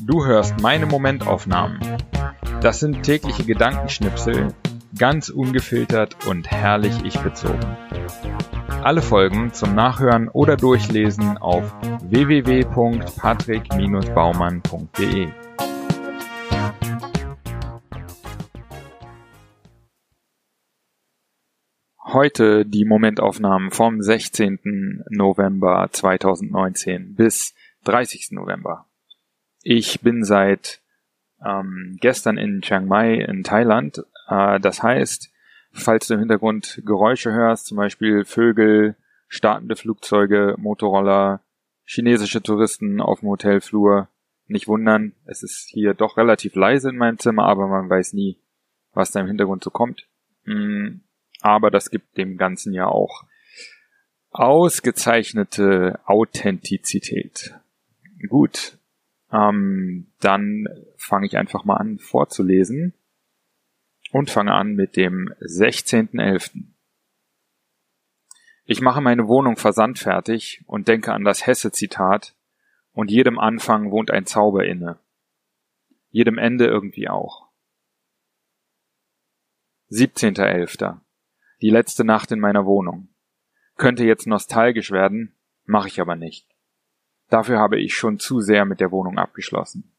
Du hörst meine Momentaufnahmen. Das sind tägliche Gedankenschnipsel, ganz ungefiltert und herrlich ich bezogen. Alle Folgen zum Nachhören oder Durchlesen auf www.patrick-baumann.de. Heute die Momentaufnahmen vom 16. November 2019 bis 30. November. Ich bin seit ähm, gestern in Chiang Mai in Thailand. Äh, das heißt, falls du im Hintergrund Geräusche hörst, zum Beispiel Vögel, startende Flugzeuge, Motorroller, chinesische Touristen auf dem Hotelflur, nicht wundern, es ist hier doch relativ leise in meinem Zimmer, aber man weiß nie, was da im Hintergrund so kommt. Mm, aber das gibt dem Ganzen ja auch ausgezeichnete Authentizität. Gut, ähm, dann fange ich einfach mal an vorzulesen und fange an mit dem 16.11. Ich mache meine Wohnung versandfertig und denke an das Hesse-Zitat und jedem Anfang wohnt ein Zauber inne. Jedem Ende irgendwie auch. 17.11. Die letzte Nacht in meiner Wohnung. Könnte jetzt nostalgisch werden, mache ich aber nicht. Dafür habe ich schon zu sehr mit der Wohnung abgeschlossen.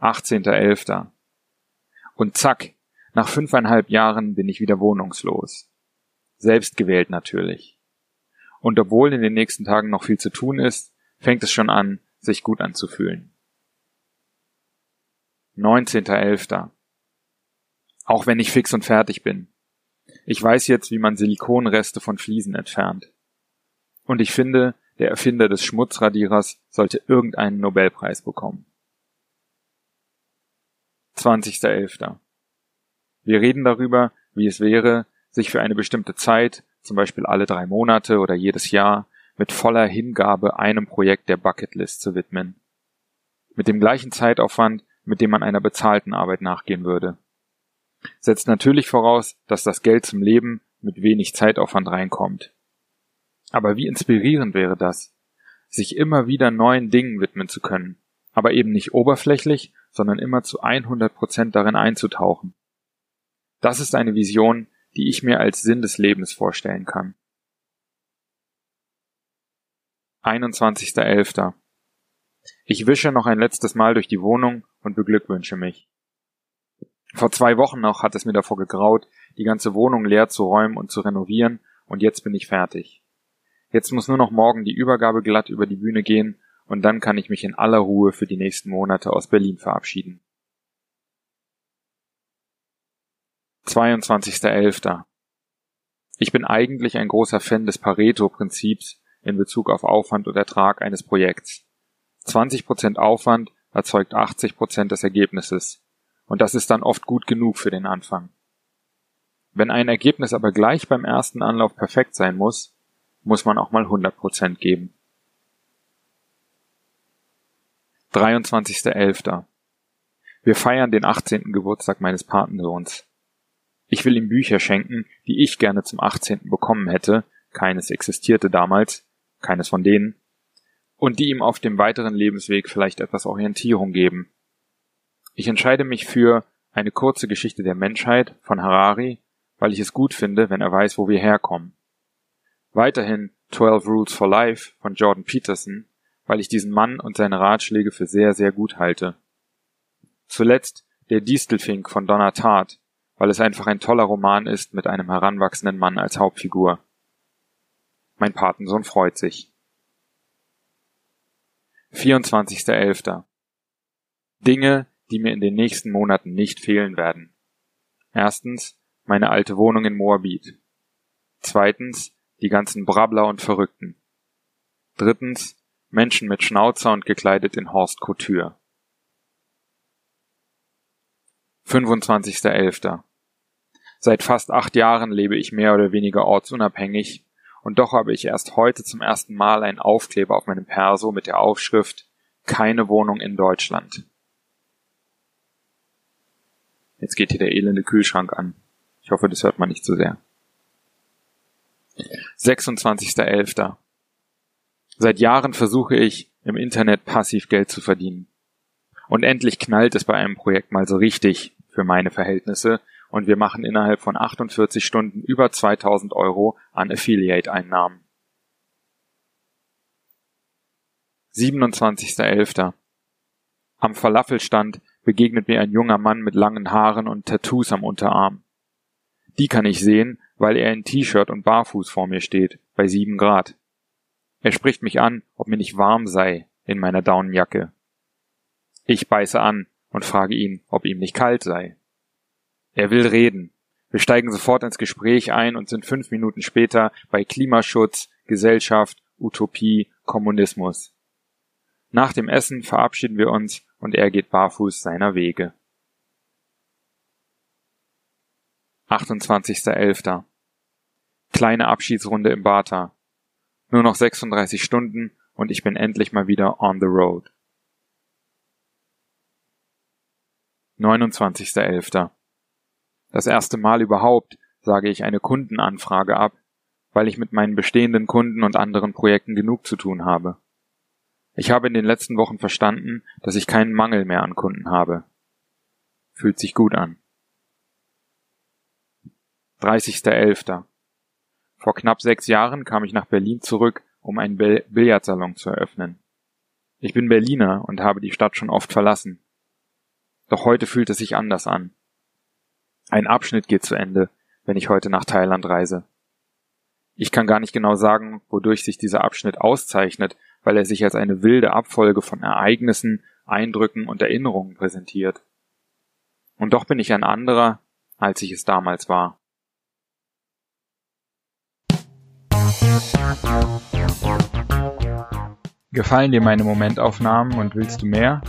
18.11. Und zack, nach fünfeinhalb Jahren bin ich wieder wohnungslos. Selbstgewählt natürlich. Und obwohl in den nächsten Tagen noch viel zu tun ist, fängt es schon an, sich gut anzufühlen. 19.11. Auch wenn ich fix und fertig bin. Ich weiß jetzt, wie man Silikonreste von Fliesen entfernt. Und ich finde, der Erfinder des Schmutzradierers sollte irgendeinen Nobelpreis bekommen. 20.11. Wir reden darüber, wie es wäre, sich für eine bestimmte Zeit, zum Beispiel alle drei Monate oder jedes Jahr, mit voller Hingabe einem Projekt der Bucketlist zu widmen. Mit dem gleichen Zeitaufwand, mit dem man einer bezahlten Arbeit nachgehen würde. Setzt natürlich voraus, dass das Geld zum Leben mit wenig Zeitaufwand reinkommt. Aber wie inspirierend wäre das, sich immer wieder neuen Dingen widmen zu können, aber eben nicht oberflächlich, sondern immer zu 100 Prozent darin einzutauchen. Das ist eine Vision, die ich mir als Sinn des Lebens vorstellen kann. 21.11. Ich wische noch ein letztes Mal durch die Wohnung und beglückwünsche mich. Vor zwei Wochen noch hat es mir davor gegraut, die ganze Wohnung leer zu räumen und zu renovieren, und jetzt bin ich fertig. Jetzt muss nur noch morgen die Übergabe glatt über die Bühne gehen und dann kann ich mich in aller Ruhe für die nächsten Monate aus Berlin verabschieden. 22.11. Ich bin eigentlich ein großer Fan des Pareto-Prinzips in Bezug auf Aufwand und Ertrag eines Projekts. 20% Aufwand erzeugt 80% des Ergebnisses. Und das ist dann oft gut genug für den Anfang. Wenn ein Ergebnis aber gleich beim ersten Anlauf perfekt sein muss, muss man auch mal 100% geben. 23.11. Wir feiern den 18. Geburtstag meines Patensohns. Ich will ihm Bücher schenken, die ich gerne zum 18. bekommen hätte, keines existierte damals, keines von denen, und die ihm auf dem weiteren Lebensweg vielleicht etwas Orientierung geben. Ich entscheide mich für eine kurze Geschichte der Menschheit von Harari, weil ich es gut finde, wenn er weiß, wo wir herkommen. Weiterhin 12 Rules for Life von Jordan Peterson, weil ich diesen Mann und seine Ratschläge für sehr, sehr gut halte. Zuletzt der Distelfink von Donna Tartt, weil es einfach ein toller Roman ist mit einem heranwachsenden Mann als Hauptfigur. Mein Patensohn freut sich. 24.11. Dinge, die mir in den nächsten Monaten nicht fehlen werden. Erstens meine alte Wohnung in Moabit. Zweitens die ganzen Brabbler und Verrückten. Drittens, Menschen mit Schnauzer und gekleidet in Horst Couture. 25.11. Seit fast acht Jahren lebe ich mehr oder weniger ortsunabhängig und doch habe ich erst heute zum ersten Mal einen Aufkleber auf meinem Perso mit der Aufschrift Keine Wohnung in Deutschland. Jetzt geht hier der elende Kühlschrank an. Ich hoffe, das hört man nicht zu so sehr. 26.11. Seit Jahren versuche ich, im Internet passiv Geld zu verdienen. Und endlich knallt es bei einem Projekt mal so richtig für meine Verhältnisse und wir machen innerhalb von 48 Stunden über 2000 Euro an Affiliate-Einnahmen. 27.11. Am Falafelstand begegnet mir ein junger Mann mit langen Haaren und Tattoos am Unterarm. Die kann ich sehen, weil er in T-Shirt und barfuß vor mir steht, bei sieben Grad. Er spricht mich an, ob mir nicht warm sei in meiner Daunenjacke. Ich beiße an und frage ihn, ob ihm nicht kalt sei. Er will reden. Wir steigen sofort ins Gespräch ein und sind fünf Minuten später bei Klimaschutz, Gesellschaft, Utopie, Kommunismus. Nach dem Essen verabschieden wir uns und er geht barfuß seiner Wege. 28.11. Kleine Abschiedsrunde im Bata. Nur noch 36 Stunden und ich bin endlich mal wieder on the road. 29.11. Das erste Mal überhaupt sage ich eine Kundenanfrage ab, weil ich mit meinen bestehenden Kunden und anderen Projekten genug zu tun habe. Ich habe in den letzten Wochen verstanden, dass ich keinen Mangel mehr an Kunden habe. Fühlt sich gut an. 30.11. Vor knapp sechs Jahren kam ich nach Berlin zurück, um einen Billardsalon zu eröffnen. Ich bin Berliner und habe die Stadt schon oft verlassen. Doch heute fühlt es sich anders an. Ein Abschnitt geht zu Ende, wenn ich heute nach Thailand reise. Ich kann gar nicht genau sagen, wodurch sich dieser Abschnitt auszeichnet, weil er sich als eine wilde Abfolge von Ereignissen, Eindrücken und Erinnerungen präsentiert. Und doch bin ich ein anderer, als ich es damals war. Gefallen dir meine Momentaufnahmen und willst du mehr?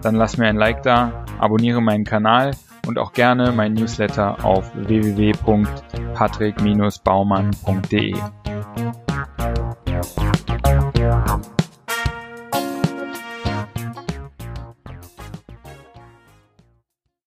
Dann lass mir ein Like da, abonniere meinen Kanal und auch gerne mein Newsletter auf www.patrick-baumann.de.